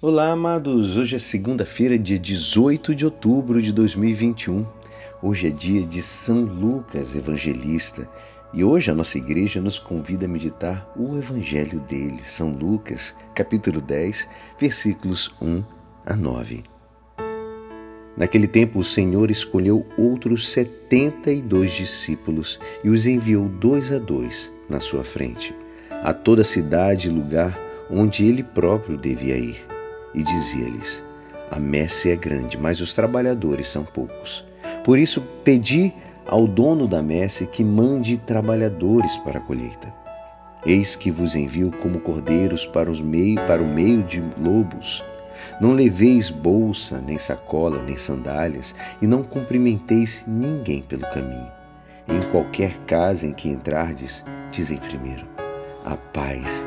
Olá, amados! Hoje é segunda-feira, dia 18 de outubro de 2021. Hoje é dia de São Lucas Evangelista e hoje a nossa igreja nos convida a meditar o Evangelho dele, São Lucas, capítulo 10, versículos 1 a 9. Naquele tempo, o Senhor escolheu outros setenta e dois discípulos e os enviou dois a dois na sua frente, a toda cidade e lugar onde ele próprio devia ir e dizia-lhes: A messe é grande, mas os trabalhadores são poucos. Por isso pedi ao dono da messe que mande trabalhadores para a colheita. Eis que vos envio como cordeiros para, os meio, para o meio de lobos. Não leveis bolsa, nem sacola, nem sandálias, e não cumprimenteis ninguém pelo caminho. Em qualquer casa em que entrardes, dizem primeiro: A paz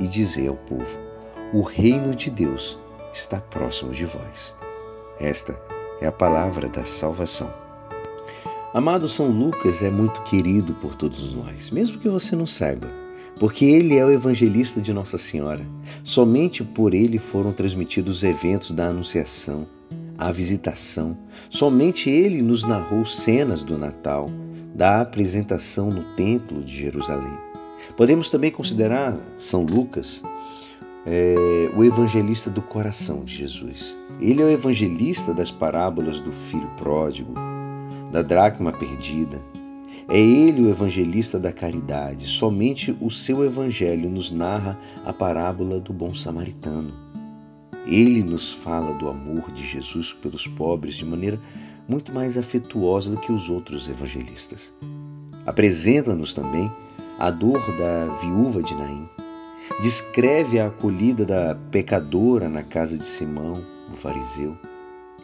e dizei ao povo: O reino de Deus está próximo de vós. Esta é a palavra da salvação. Amado São Lucas é muito querido por todos nós, mesmo que você não saiba, porque ele é o evangelista de Nossa Senhora. Somente por ele foram transmitidos os eventos da Anunciação, a visitação. Somente ele nos narrou cenas do Natal, da apresentação no Templo de Jerusalém. Podemos também considerar São Lucas é, o evangelista do coração de Jesus. Ele é o evangelista das parábolas do filho pródigo, da dracma perdida. É ele o evangelista da caridade. Somente o seu evangelho nos narra a parábola do bom samaritano. Ele nos fala do amor de Jesus pelos pobres de maneira muito mais afetuosa do que os outros evangelistas. Apresenta-nos também a dor da viúva de Naim. Descreve a acolhida da pecadora na casa de Simão, o fariseu.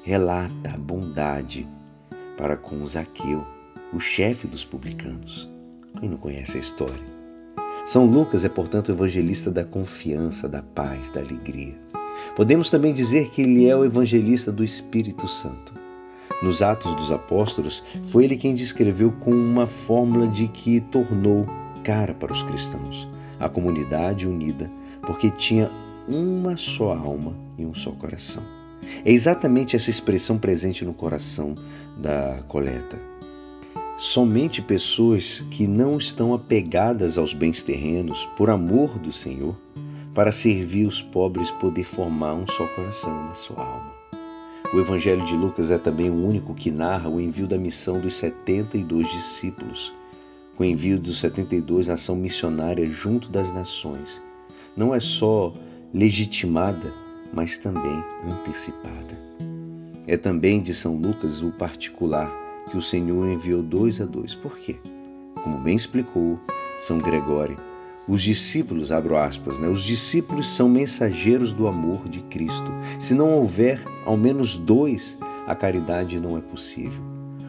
Relata a bondade para com Zaqueu, o chefe dos publicanos. Quem não conhece a história? São Lucas é, portanto, o evangelista da confiança, da paz, da alegria. Podemos também dizer que ele é o evangelista do Espírito Santo. Nos Atos dos Apóstolos, foi ele quem descreveu com uma fórmula de que tornou cara para os cristãos, a comunidade unida, porque tinha uma só alma e um só coração. É exatamente essa expressão presente no coração da coleta. Somente pessoas que não estão apegadas aos bens terrenos por amor do Senhor, para servir os pobres, poder formar um só coração, uma só alma. O Evangelho de Lucas é também o único que narra o envio da missão dos 72 discípulos, com o envio dos 72 ação missionária junto das nações, não é só legitimada, mas também antecipada. É também de São Lucas o particular que o Senhor enviou dois a dois. Por quê? Como bem explicou São Gregório, os discípulos, abro aspas, né? os discípulos são mensageiros do amor de Cristo. Se não houver ao menos dois, a caridade não é possível,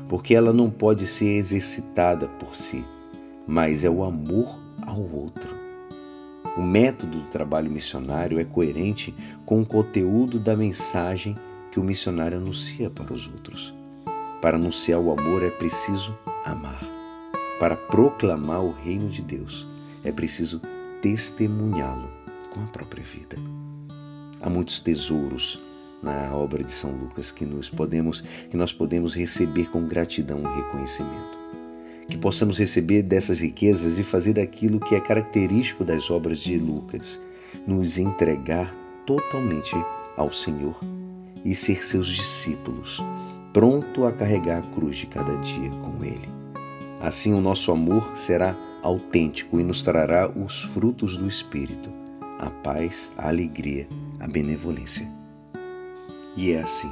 porque ela não pode ser exercitada por si mas é o amor ao outro. O método do trabalho missionário é coerente com o conteúdo da mensagem que o missionário anuncia para os outros. Para anunciar o amor é preciso amar. Para proclamar o reino de Deus é preciso testemunhá-lo com a própria vida. Há muitos tesouros na obra de São Lucas que nós podemos que nós podemos receber com gratidão e reconhecimento que possamos receber dessas riquezas e fazer aquilo que é característico das obras de Lucas, nos entregar totalmente ao Senhor e ser seus discípulos, pronto a carregar a cruz de cada dia com Ele. Assim, o nosso amor será autêntico e nos trará os frutos do Espírito, a paz, a alegria, a benevolência. E é assim